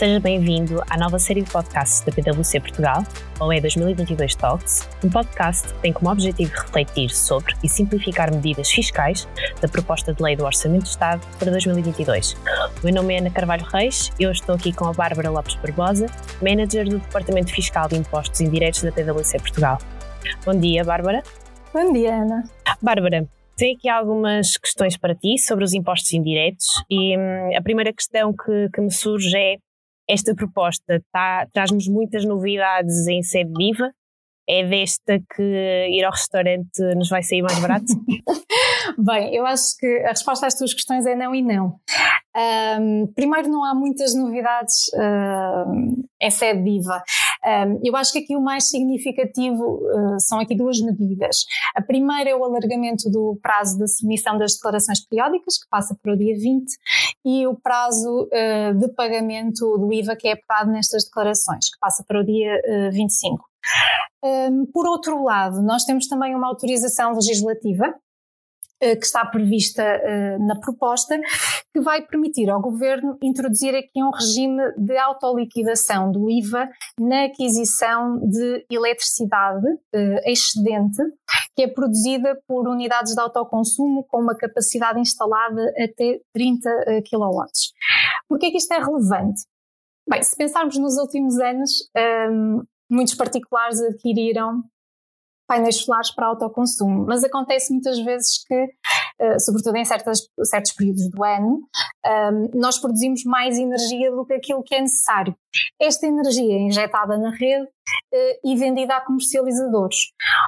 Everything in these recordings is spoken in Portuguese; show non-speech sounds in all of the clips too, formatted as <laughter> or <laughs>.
Seja bem-vindo à nova série de podcasts da PwC Portugal, ou é 2022 Talks, um podcast que tem como objetivo refletir sobre e simplificar medidas fiscais da proposta de lei do Orçamento do Estado para 2022. O meu nome é Ana Carvalho Reis e eu estou aqui com a Bárbara Lopes Barbosa, Manager do Departamento Fiscal de Impostos Indiretos da PwC Portugal. Bom dia, Bárbara. Bom dia, Ana. Bárbara, tenho aqui algumas questões para ti sobre os impostos indiretos e hum, a primeira questão que, que me surge é esta proposta tá, traz-nos muitas novidades em sede de IVA. É desta que ir ao restaurante nos vai sair mais barato? <laughs> Bem, eu acho que a resposta às tuas questões é não e não. Um, primeiro, não há muitas novidades em sede de IVA. Um, eu acho que aqui o mais significativo uh, são aqui duas medidas. A primeira é o alargamento do prazo da submissão das declarações periódicas, que passa para o dia 20, e o prazo uh, de pagamento do IVA que é apurado nestas declarações, que passa para o dia 25. Um, por outro lado, nós temos também uma autorização legislativa que está prevista uh, na proposta, que vai permitir ao Governo introduzir aqui um regime de autoliquidação do IVA na aquisição de eletricidade uh, excedente, que é produzida por unidades de autoconsumo com uma capacidade instalada até 30 uh, kW. Por que é que isto é relevante? Bem, se pensarmos nos últimos anos, ehm, muitos particulares adquiriram painéis solares para autoconsumo, mas acontece muitas vezes que, uh, sobretudo em certas, certos períodos do ano, ehm, nós produzimos mais energia do que aquilo que é necessário. Esta energia é injetada na rede uh, e vendida a comercializadores.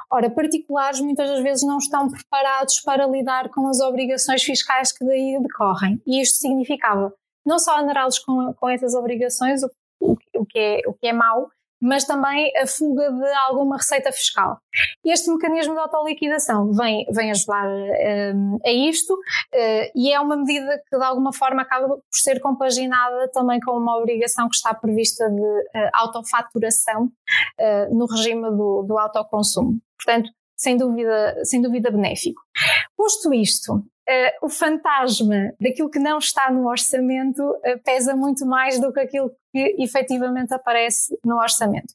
Ora, particulares muitas das vezes não estão preparados para lidar com as obrigações fiscais que daí decorrem. E isto significava não só onerá-los com, com essas obrigações, o, o, que é, o que é mau, mas também a fuga de alguma receita fiscal. Este mecanismo de autoliquidação vem, vem ajudar um, a isto uh, e é uma medida que de alguma forma acaba por ser compaginada também com uma obrigação que está prevista de uh, autofaturação uh, no regime do, do autoconsumo. Portanto, sem dúvida, sem dúvida benéfico. Posto isto, o fantasma daquilo que não está no orçamento uh, pesa muito mais do que aquilo que efetivamente aparece no orçamento.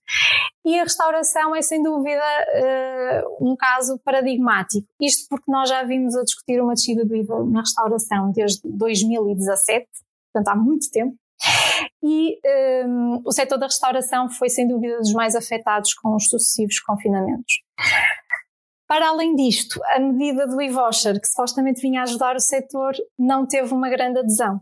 E a restauração é sem dúvida uh, um caso paradigmático. Isto porque nós já vimos a discutir uma descida do IVA na restauração desde 2017, portanto há muito tempo. E um, o setor da restauração foi sem dúvida dos mais afetados com os sucessivos confinamentos. Para além disto, a medida do e-voucher, que supostamente vinha ajudar o setor, não teve uma grande adesão.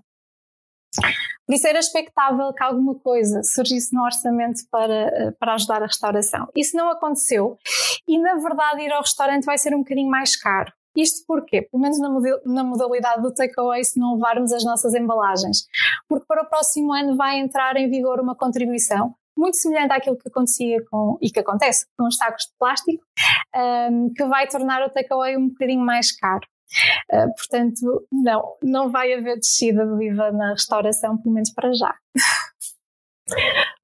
Por isso era expectável que alguma coisa surgisse no orçamento para, para ajudar a restauração. Isso não aconteceu e, na verdade, ir ao restaurante vai ser um bocadinho mais caro. Isto porquê? Pelo menos na modalidade do takeaway, se não levarmos as nossas embalagens. Porque para o próximo ano vai entrar em vigor uma contribuição muito semelhante àquilo que acontecia com, e que acontece com os sacos de plástico, um, que vai tornar o takeaway um bocadinho mais caro. Uh, portanto, não, não vai haver descida do IVA na restauração, pelo menos para já.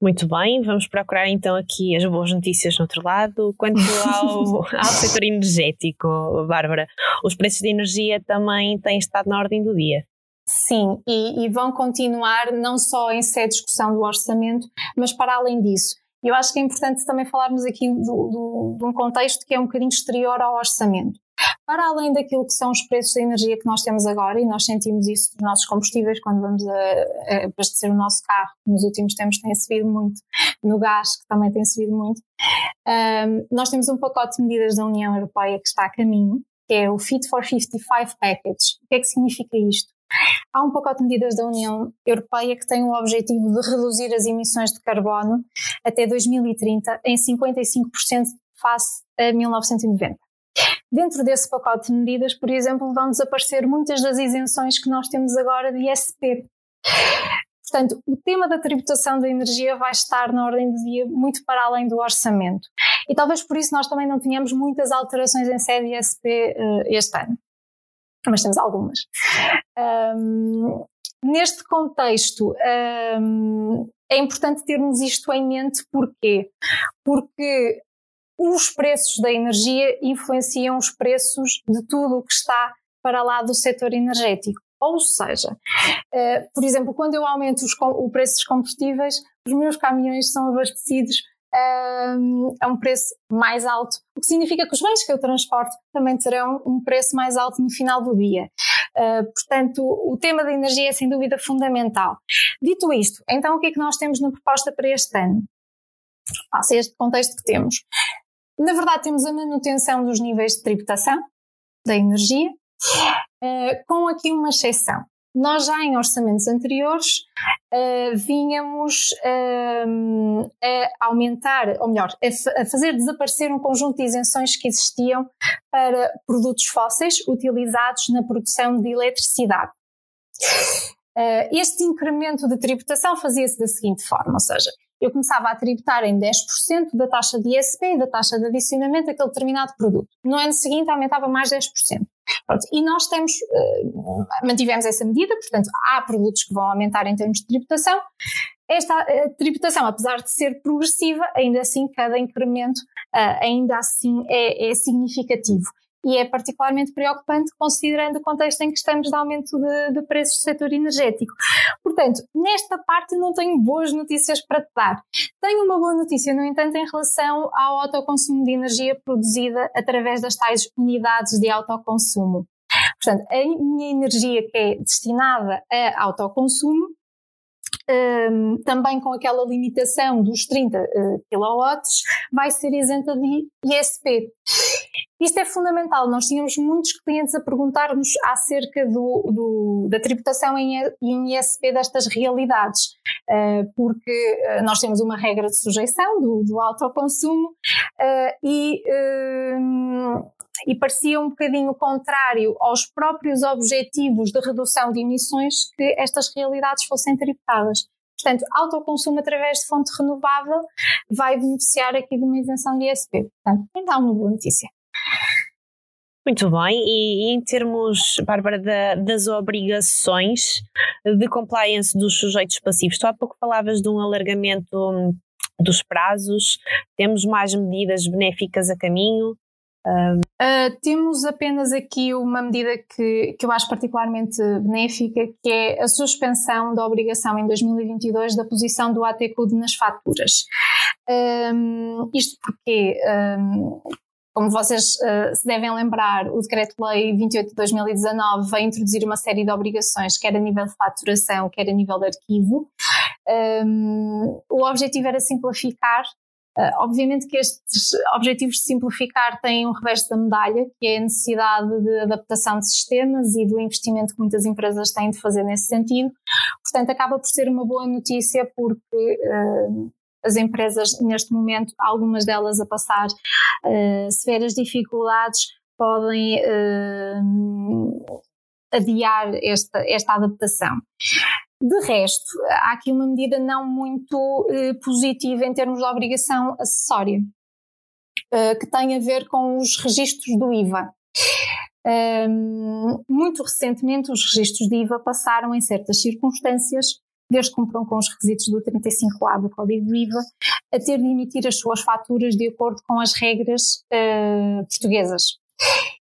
Muito bem, vamos procurar então aqui as boas notícias no outro lado. Quanto ao, <laughs> ao setor energético, Bárbara, os preços de energia também têm estado na ordem do dia. Sim, e, e, vão continuar não só em de discussão do orçamento, mas para além disso. Eu acho que é importante também falarmos aqui do, do, de um contexto que é um bocadinho exterior ao orçamento. Para além daquilo que são os preços da energia que nós temos agora, e nós sentimos isso nos nossos combustíveis quando vamos a, a abastecer o nosso carro, nos últimos tempos tem subido muito, no gás, que também tem subido muito, um, nós temos um pacote de medidas da União Europeia que está a caminho, que é o Fit for 55 Package. O que é que significa isto? Há um pacote de medidas da União Europeia que tem o objetivo de reduzir as emissões de carbono até 2030 em 55% face a 1990. Dentro desse pacote de medidas, por exemplo, vão desaparecer muitas das isenções que nós temos agora de ISP. Portanto, o tema da tributação da energia vai estar na ordem do dia muito para além do orçamento. E talvez por isso nós também não tenhamos muitas alterações em sede ISP uh, este ano mas temos algumas. Um, neste contexto, um, é importante termos isto em mente, porquê? Porque os preços da energia influenciam os preços de tudo o que está para lá do setor energético. Ou seja, uh, por exemplo, quando eu aumento os, o preço dos combustíveis, os meus caminhões são abastecidos a um preço mais alto, o que significa que os bens que eu transporto também terão um preço mais alto no final do dia. Uh, portanto, o tema da energia é sem dúvida fundamental. Dito isto, então o que é que nós temos na proposta para este ano? Passa este contexto que temos. Na verdade, temos a manutenção dos níveis de tributação da energia, uh, com aqui uma exceção. Nós já em orçamentos anteriores uh, vínhamos uh, a aumentar, ou melhor, a, a, fazer desaparecer um conjunto de isenções que existiam para produtos fósseis utilizados na produção de eletricidade. Uh, este incremento de tributação fazia-se da seguinte forma, ou seja, eu começava a tributar em 10% da taxa de ISP e da taxa de adicionamento daquele determinado produto. No ano seguinte aumentava mais 10%. Pronto, e nós temos, uh, mantivemos essa medida, portanto, há produtos que vão aumentar em termos de tributação. Esta uh, tributação, apesar de ser progressiva, ainda assim, cada incremento uh, ainda assim é, é significativo e é particularmente preocupante considerando o contexto em que estamos de aumento de, de, preços do setor energético. Portanto, nesta parte não tenho boas notícias para te dar. Tenho uma boa notícia, no entanto, em relação ao autoconsumo de energia produzida através das tais unidades de autoconsumo. Portanto, a minha energia que é destinada a autoconsumo um, também com aquela limitação dos 30 uh, kW, vai ser isenta de ISP. Isto é fundamental. Nós tínhamos muitos clientes a perguntar-nos acerca do, do, da tributação em, ISP destas realidades, uh, porque uh, nós temos uma regra de sujeição do, do autoconsumo uh, e e parecia um bocadinho contrário aos próprios objetivos de redução de emissões que estas realidades fossem tributadas. Portanto, autoconsumo através de fonte renovável vai beneficiar aqui de uma isenção de ISP. Portanto, então, uma boa notícia. Muito bem, e, em termos, Bárbara, da, das obrigações de compliance dos sujeitos passivos, tu há pouco falavas de um alargamento hum, dos prazos, temos mais medidas benéficas a caminho, Uh, temos apenas aqui uma medida que, que eu acho particularmente benéfica, que é a suspensão da obrigação em 2022 da posição do ATCUD nas faturas. Um, isto porque, um, como vocês uh, se devem lembrar, o Decreto-Lei 28 de 2019 vai introduzir uma série de obrigações, quer a nível de faturação, quer a nível de arquivo. Um, o objetivo era simplificar Uh, obviamente que estes objetivos de simplificar têm um revés da medalha, que é a necessidade de adaptação de sistemas e do investimento que muitas empresas têm de fazer nesse sentido. Portanto, acaba por ser uma boa notícia porque uh, as empresas, neste momento, algumas delas a passar uh, severas dificuldades, podem adiar esta, esta adaptação. De resto, há aqui uma medida não muito eh, positiva em termos de obrigação acessória, que tem a ver com os registros do IVA. Um, muito recentemente, os registros de IVA passaram, em certas circunstâncias, desde que cumpram com os requisitos do 35A do Código do IVA, a ter de emitir as suas faturas de acordo com as regras uh, portuguesas.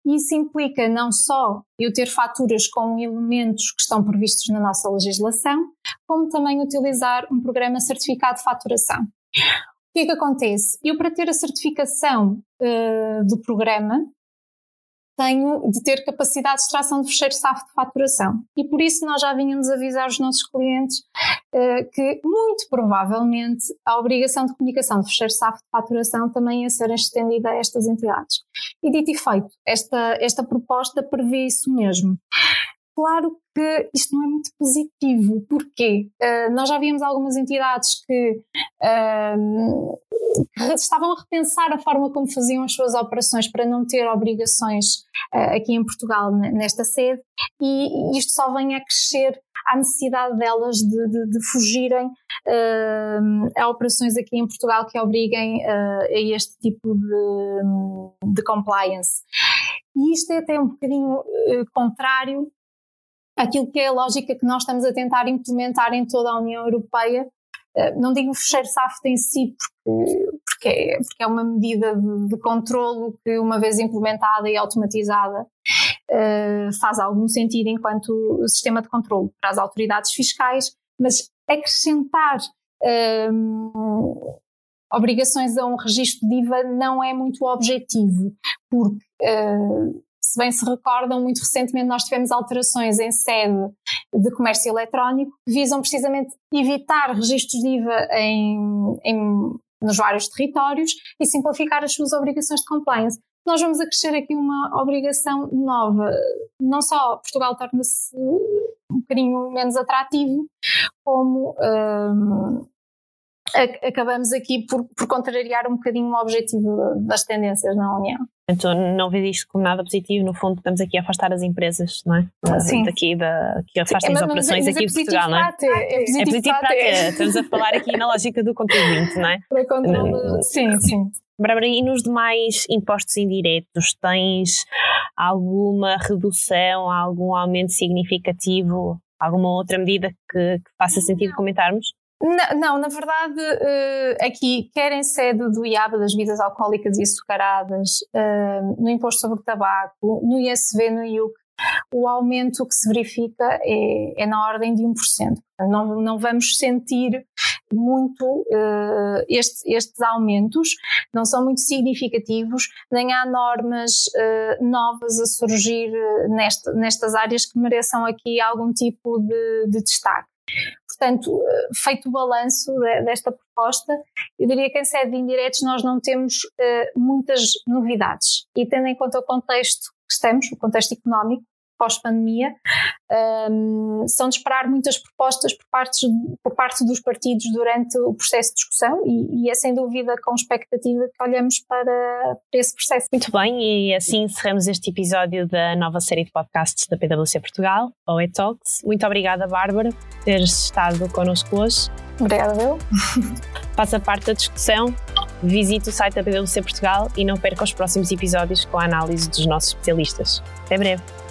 Isso implica não só eu ter faturas com elementos que estão previstos na nossa legislação, como também utilizar um programa certificado de faturação. O que é que acontece? Eu, para ter a certificação uh, do programa, tenho de ter capacidade de extração de fecheiro SAF de faturação. E por isso nós já vínhamos avisar os nossos clientes uh, que, muito provavelmente, a obrigação de comunicação de fecheiro SAF de faturação também ia ser estendida a estas entidades. E dito e feito, esta, esta proposta prevê isso mesmo. Claro que isto não é muito positivo. Porquê? Uh, nós já vimos algumas entidades que uh, <laughs> estavam a repensar a forma como faziam as suas operações para não ter obrigações uh, aqui em Portugal, nesta sede, e isto só vem a crescer a necessidade delas de, de, de fugirem uh, a operações aqui em Portugal que obriguem uh, a este tipo de, de, compliance. E isto é até um bocadinho contrário àquilo que é a lógica que nós estamos a tentar implementar em toda a União Europeia, não digo fecheiro SAFT em si, porque, porque, é, porque é uma medida de, de controlo que, uma vez implementada e automatizada, uh, faz algum sentido enquanto sistema de controle para as autoridades fiscais, mas acrescentar um, obrigações a um registro de IVA não é muito objetivo, porque uh, se bem se recordam, muito recentemente nós tivemos alterações em sede de comércio eletrónico que visam precisamente evitar registros de IVA em, em, nos vários territórios e simplificar as suas obrigações de compliance. Nós vamos acrescer aqui uma obrigação nova. Não só Portugal torna-se um bocadinho menos atrativo, como um, acabamos aqui por, por, contrariar um bocadinho o objetivo das tendências na União. Então não vejo isto como nada positivo, no fundo estamos aqui a afastar as empresas, não é? Sim. Daqui da, que afastam as operações é, aqui é de Portugal, não é? É positivo, é positivo para ter. Estamos a falar aqui na lógica do contribuinte, não é? Para controle, sim, sim. Bárbara, e nos demais impostos indiretos, tens alguma redução, algum aumento significativo, alguma outra medida que, que faça sentido comentarmos? Não, não, na verdade, uh, aqui, quer em sede do IABA das bebidas alcoólicas e açucaradas, uh, no imposto sobre o tabaco, no ISV, no IUC, o aumento que se verifica é, é na ordem de 1%. Não, não vamos sentir muito uh, estes, estes aumentos, não são muito significativos, nem há normas uh, novas a surgir nesta, nestas áreas que mereçam aqui algum tipo de, de destaque. Portanto, eh, feito o balanço desta proposta, eu diria que em sede de indiretos nós não temos uh, muitas novidades. E tendo em conta o contexto que estamos, o contexto económico, pós-pandemia, um, são de esperar muitas propostas por parte, por parte dos partidos durante o processo de discussão e, e, é sem dúvida com expectativa que olhamos para, para esse processo. Muito bem, e assim encerramos este episódio da nova série de podcasts da PwC Portugal, OE Talks. Muito obrigada, Bárbara, por teres estado connosco hoje. Obrigada, eu. <laughs> Faça parte da discussão, visite o site da PwC Portugal e não perca os próximos episódios com a análise dos nossos especialistas. Até breve.